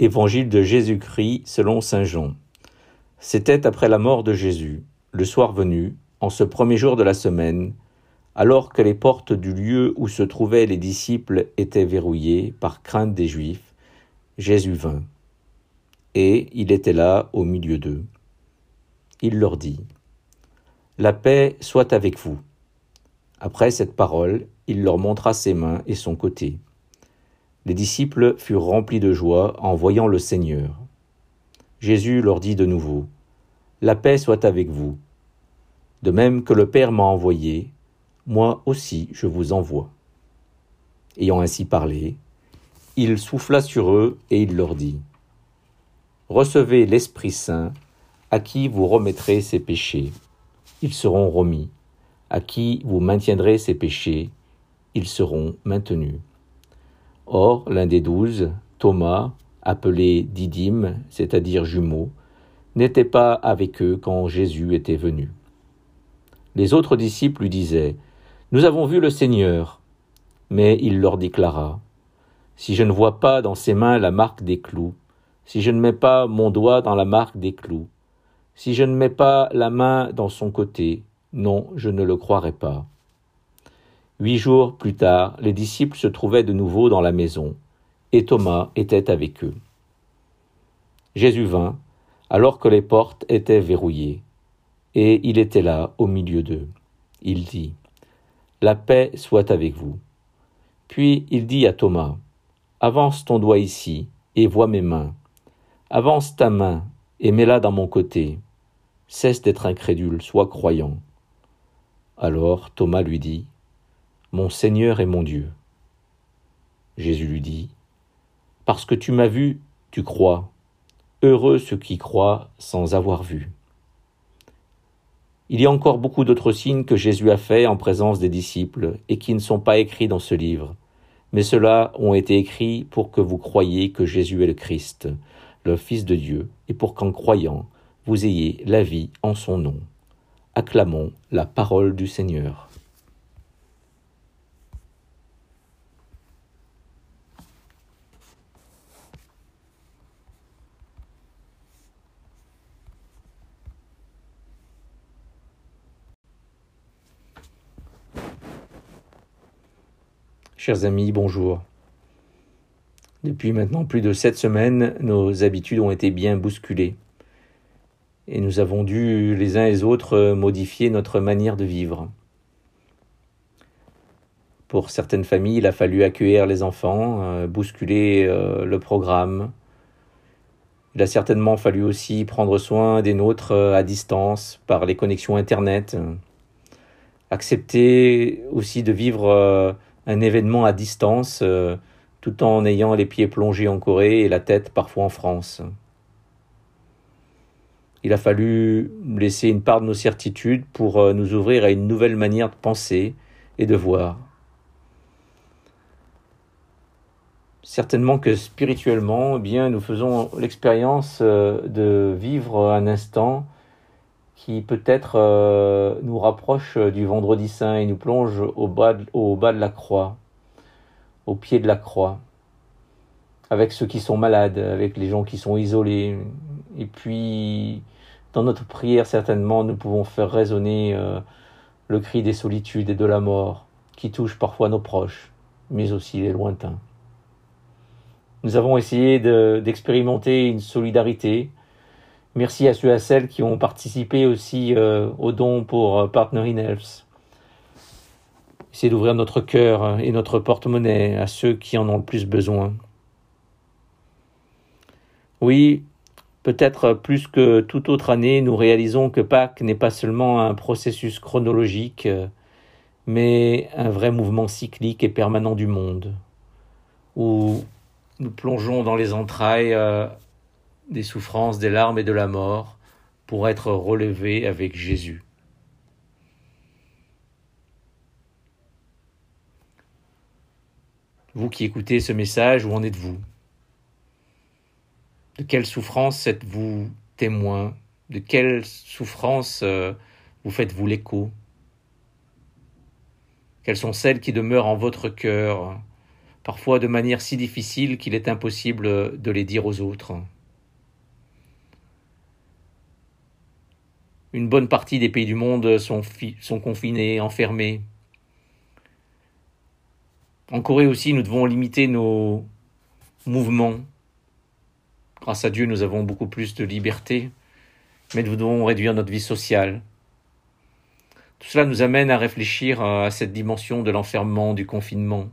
Évangile de Jésus-Christ selon Saint Jean. C'était après la mort de Jésus, le soir venu, en ce premier jour de la semaine, alors que les portes du lieu où se trouvaient les disciples étaient verrouillées par crainte des Juifs, Jésus vint. Et il était là au milieu d'eux. Il leur dit, La paix soit avec vous. Après cette parole, il leur montra ses mains et son côté. Les disciples furent remplis de joie en voyant le Seigneur. Jésus leur dit de nouveau, La paix soit avec vous. De même que le Père m'a envoyé, moi aussi je vous envoie. Ayant ainsi parlé, il souffla sur eux et il leur dit, Recevez l'Esprit Saint, à qui vous remettrez ses péchés, ils seront remis, à qui vous maintiendrez ses péchés, ils seront maintenus. Or, l'un des douze, Thomas, appelé Didyme, c'est-à-dire jumeau, n'était pas avec eux quand Jésus était venu. Les autres disciples lui disaient, Nous avons vu le Seigneur. Mais il leur déclara, Si je ne vois pas dans ses mains la marque des clous, si je ne mets pas mon doigt dans la marque des clous, si je ne mets pas la main dans son côté, non, je ne le croirai pas. Huit jours plus tard, les disciples se trouvaient de nouveau dans la maison, et Thomas était avec eux. Jésus vint, alors que les portes étaient verrouillées, et il était là au milieu d'eux. Il dit, La paix soit avec vous. Puis il dit à Thomas, Avance ton doigt ici, et vois mes mains. Avance ta main, et mets-la dans mon côté. Cesse d'être incrédule, sois croyant. Alors Thomas lui dit, mon Seigneur et mon Dieu. Jésus lui dit, Parce que tu m'as vu, tu crois. Heureux ceux qui croient sans avoir vu. Il y a encore beaucoup d'autres signes que Jésus a faits en présence des disciples et qui ne sont pas écrits dans ce livre, mais ceux-là ont été écrits pour que vous croyiez que Jésus est le Christ, le Fils de Dieu, et pour qu'en croyant, vous ayez la vie en son nom. Acclamons la parole du Seigneur. Chers amis, bonjour. Depuis maintenant plus de sept semaines, nos habitudes ont été bien bousculées. Et nous avons dû les uns et les autres modifier notre manière de vivre. Pour certaines familles, il a fallu accueillir les enfants, euh, bousculer euh, le programme. Il a certainement fallu aussi prendre soin des nôtres euh, à distance par les connexions Internet. Accepter aussi de vivre un événement à distance, euh, tout en ayant les pieds plongés en Corée et la tête parfois en France. Il a fallu laisser une part de nos certitudes pour euh, nous ouvrir à une nouvelle manière de penser et de voir. Certainement que spirituellement, eh bien, nous faisons l'expérience euh, de vivre un instant peut-être euh, nous rapproche euh, du vendredi saint et nous plonge au bas, de, au bas de la croix, au pied de la croix, avec ceux qui sont malades, avec les gens qui sont isolés. Et puis, dans notre prière, certainement, nous pouvons faire résonner euh, le cri des solitudes et de la mort, qui touche parfois nos proches, mais aussi les lointains. Nous avons essayé d'expérimenter une solidarité, Merci à ceux et à celles qui ont participé aussi euh, au don pour euh, Partner in Health. Essayez d'ouvrir notre cœur et notre porte-monnaie à ceux qui en ont le plus besoin. Oui, peut-être plus que toute autre année, nous réalisons que Pâques n'est pas seulement un processus chronologique, mais un vrai mouvement cyclique et permanent du monde, où nous plongeons dans les entrailles euh, des souffrances, des larmes et de la mort pour être relevé avec Jésus. Vous qui écoutez ce message, où en êtes-vous? De quelle souffrance êtes-vous témoin? De quelle souffrance euh, vous faites-vous l'écho? Quelles sont celles qui demeurent en votre cœur parfois de manière si difficile qu'il est impossible de les dire aux autres? Une bonne partie des pays du monde sont, confinés, enfermés. En Corée aussi, nous devons limiter nos mouvements. Grâce à Dieu, nous avons beaucoup plus de liberté, mais nous devons réduire notre vie sociale. Tout cela nous amène à réfléchir à cette dimension de l'enfermement, du confinement.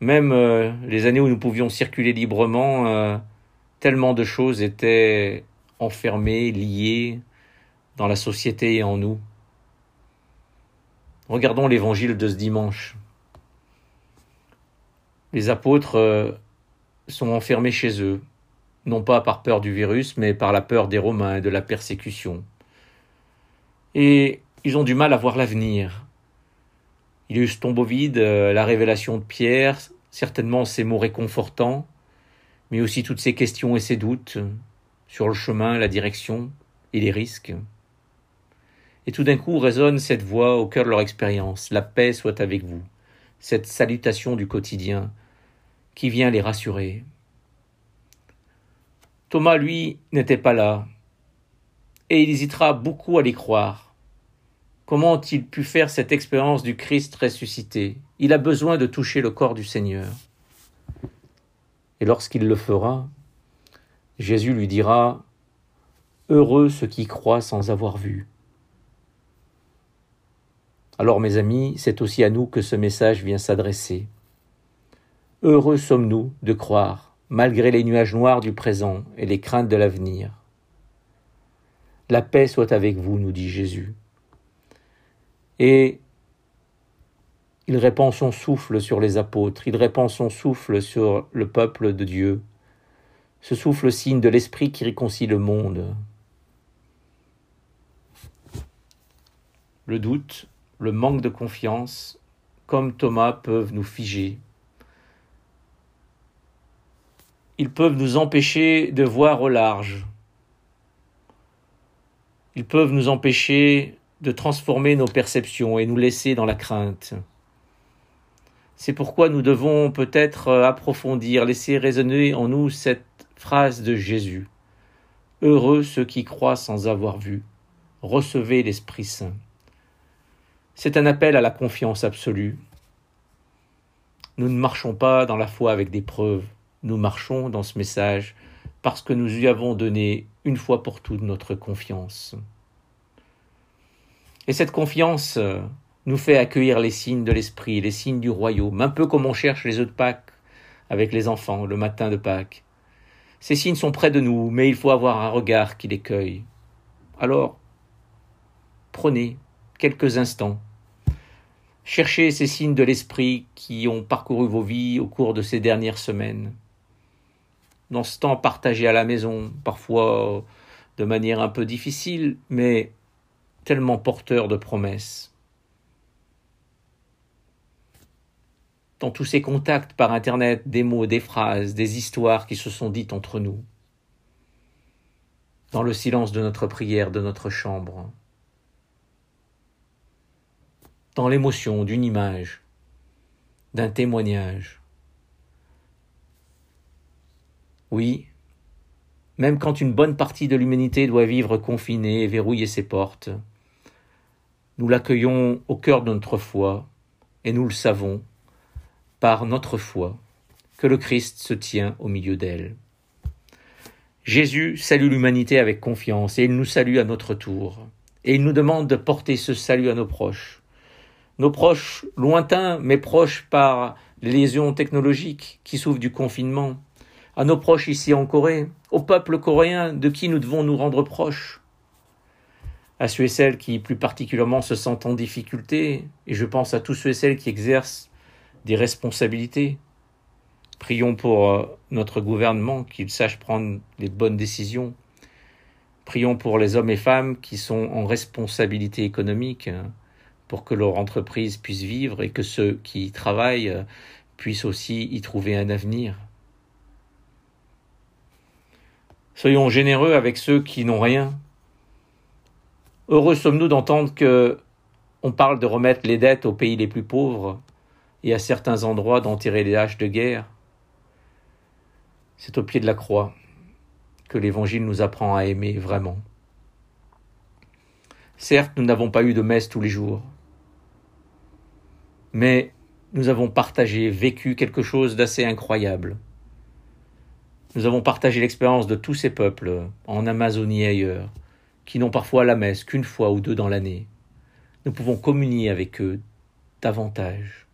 Même euh, les années où nous pouvions circuler librement, euh, tellement de choses étaient enfermées, liées dans la société et en nous. Regardons l'évangile de ce dimanche. Les apôtres euh, sont enfermés chez eux, non pas par peur du virus, mais par la peur des Romains et de la persécution. Et ils ont du mal à voir l'avenir. Il y a eu ce tombeau vide, euh, la révélation de Pierre, certainement ces mots réconfortants, mais aussi toutes ces questions et ces doutes sur le chemin, la direction et les risques. Et tout d'un coup résonne cette voix au cœur de leur expérience. La paix soit avec vous. Cette salutation du quotidien qui vient les rassurer. Thomas, lui, n'était pas là, et il hésitera beaucoup à les croire. Comment a-t-il pu faire cette expérience du Christ ressuscité? Il a besoin de toucher le corps du Seigneur. Et lorsqu'il le fera, Jésus lui dira Heureux ceux qui croient sans avoir vu. Alors mes amis, c'est aussi à nous que ce message vient s'adresser. Heureux sommes-nous de croire, malgré les nuages noirs du présent et les craintes de l'avenir. La paix soit avec vous, nous dit Jésus. Et il répand son souffle sur les apôtres, il répand son souffle sur le peuple de Dieu. Ce souffle signe de l'Esprit qui réconcilie le monde. Le doute, le manque de confiance, comme Thomas, peuvent nous figer. Ils peuvent nous empêcher de voir au large. Ils peuvent nous empêcher de transformer nos perceptions et nous laisser dans la crainte. C'est pourquoi nous devons peut-être approfondir, laisser résonner en nous cette phrase de Jésus. Heureux ceux qui croient sans avoir vu. Recevez l'Esprit Saint. C'est un appel à la confiance absolue. Nous ne marchons pas dans la foi avec des preuves, nous marchons dans ce message parce que nous lui avons donné une fois pour toutes notre confiance. Et cette confiance euh, nous fait accueillir les signes de l'Esprit, les signes du royaume, un peu comme on cherche les œufs de Pâques avec les enfants le matin de Pâques. Ces signes sont près de nous, mais il faut avoir un regard qui les cueille. Alors, prenez quelques instants. Cherchez ces signes de l'Esprit qui ont parcouru vos vies au cours de ces dernières semaines. Dans ce temps partagé à la maison, parfois de manière un peu difficile, mais tellement porteur de promesses. Dans tous ces contacts par Internet, des mots, des phrases, des histoires qui se sont dites entre nous. Dans le silence de notre prière, de notre chambre. Dans l'émotion d'une image, d'un témoignage. Oui, même quand une bonne partie de l'humanité doit vivre confinée et verrouiller ses portes, nous l'accueillons au cœur de notre foi, et nous le savons, par notre foi, que le Christ se tient au milieu d'elle. Jésus salue l'humanité avec confiance, et il nous salue à notre tour, et il nous demande de porter ce salut à nos proches. Nos proches lointains, mais proches par les lésions technologiques qui souffrent du confinement, à nos proches ici en Corée, au peuple coréen de qui nous devons nous rendre proches, à ceux et celles qui plus particulièrement se sentent en difficulté, et je pense à tous ceux et celles qui exercent des responsabilités. Prions pour euh, notre gouvernement qu'il sache prendre les bonnes décisions. Prions pour les hommes et femmes qui sont en responsabilité économique hein, pour que leur entreprise puisse vivre et que ceux qui y travaillent euh, puissent aussi y trouver un avenir. Soyons généreux avec ceux qui n'ont rien, Heureux sommes-nous d'entendre que on parle de remettre les dettes aux pays les plus pauvres, et à certains endroits d'enterrer les haches de guerre. C'est au pied de la croix que l'Évangile nous apprend à aimer vraiment. Certes, nous n'avons pas eu de messe tous les jours, mais nous avons partagé, vécu quelque chose d'assez incroyable. Nous avons partagé l'expérience de tous ces peuples, en Amazonie et ailleurs, qui n'ont parfois la messe qu'une fois ou deux dans l'année. Nous pouvons communier avec eux davantage.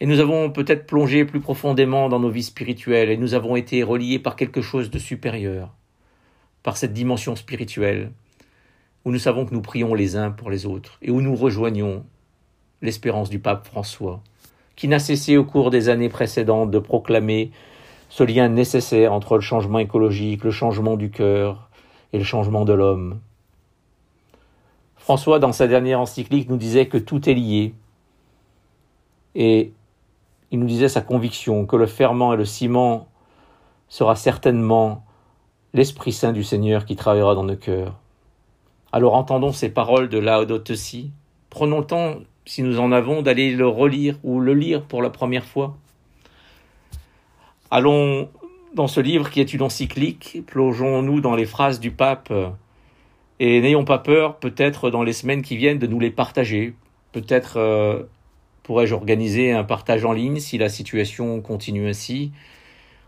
Et nous avons peut-être plongé plus profondément dans nos vies spirituelles et nous avons été reliés par quelque chose de supérieur, par cette dimension spirituelle, où nous savons que nous prions les uns pour les autres et où nous rejoignons l'espérance du pape François, qui n'a cessé au cours des années précédentes de proclamer ce lien nécessaire entre le changement écologique, le changement du cœur et le changement de l'homme. François, dans sa dernière encyclique, nous disait que tout est lié. Et il nous disait sa conviction que le ferment et le ciment sera certainement l'Esprit Saint du Seigneur qui travaillera dans nos cœurs. Alors entendons ces paroles de Laudato Si. Prenons le temps, si nous en avons, d'aller le relire ou le lire pour la première fois. Allons dans ce livre qui est une encyclique, plongeons-nous dans les phrases du pape et n'ayons pas peur, peut-être dans les semaines qui viennent, de nous les partager. Peut-être euh, pourrais-je organiser un partage en ligne si la situation continue ainsi,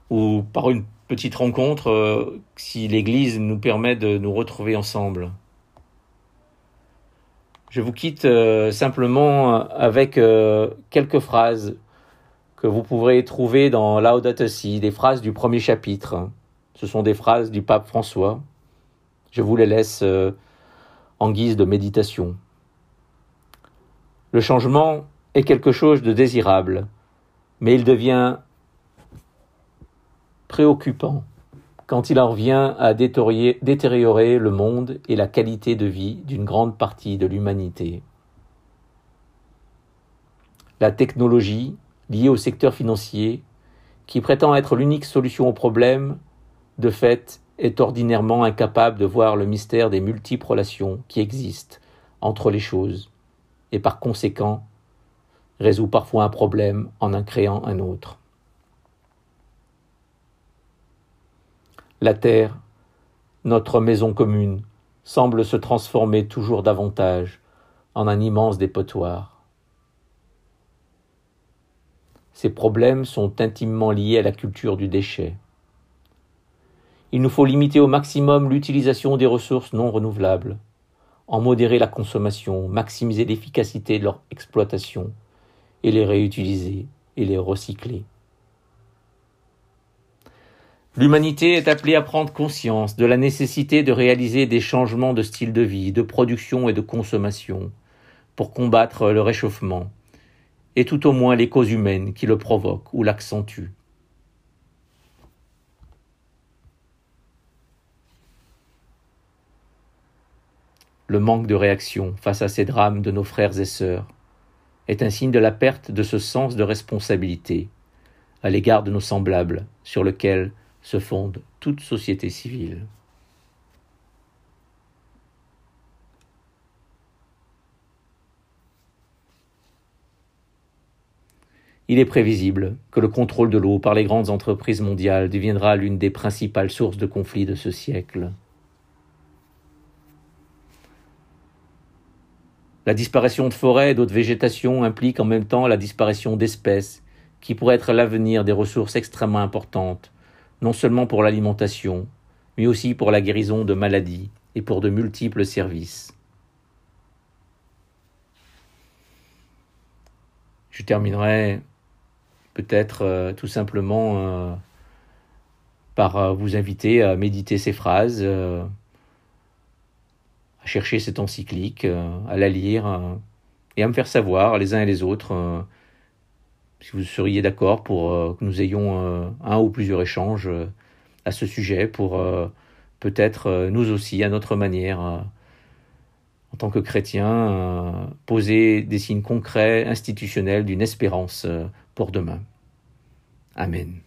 ou par une petite rencontre euh, si l'Église nous permet de nous retrouver ensemble? Je vous quitte euh, simplement avec quelques phrases que vous pourrez trouver dans Laudato Si, des phrases du premier chapitre. Ce sont des phrases du pape François. Je vous les laisse euh, en guise de méditation. Le changement est quelque chose de désirable, mais il devient préoccupant quand il en vient à détériorer le monde et la qualité de vie d'une grande partie de l'humanité. La technologie lié au secteur financier, qui prétend être l'unique solution au problème, de fait, est ordinairement incapable de voir le mystère des multiples relations qui existent entre les choses, et par conséquent, résout parfois un problème en en créant un autre. La Terre, notre maison commune, semble se transformer toujours davantage en un immense dépotoir. Ces problèmes sont intimement liés à la culture du déchet. Il nous faut limiter au maximum l'utilisation des ressources non renouvelables, en modérer la consommation, maximiser l'efficacité de leur exploitation, et les réutiliser et les recycler. L'humanité est appelée à prendre conscience de la nécessité de réaliser des changements de style de vie, de production et de consommation pour combattre le réchauffement et tout au moins les causes humaines qui le provoquent ou l'accentuent. Le manque de réaction face à ces drames de nos frères et sœurs est un signe de la perte de ce sens de responsabilité à l'égard de nos semblables sur lequel se fonde toute société civile. Il est prévisible que le contrôle de l'eau par les grandes entreprises mondiales deviendra l'une des principales sources de conflits de ce siècle. La disparition de forêts et d'autres végétations implique en même temps la disparition d'espèces qui pourraient être l'avenir des ressources extrêmement importantes, non seulement pour l'alimentation, mais aussi pour la guérison de maladies et pour de multiples services. Je terminerai peut-être euh, tout simplement euh, par euh, vous inviter à méditer ces phrases, à chercher cette encyclique, à la lire et à me faire savoir les uns et les autres si vous seriez d'accord pour que nous ayons un ou plusieurs échanges à ce sujet pour peut-être nous aussi, à notre manière, en tant que chrétiens, poser des signes concrets, institutionnels d'une espérance pour demain. Amen.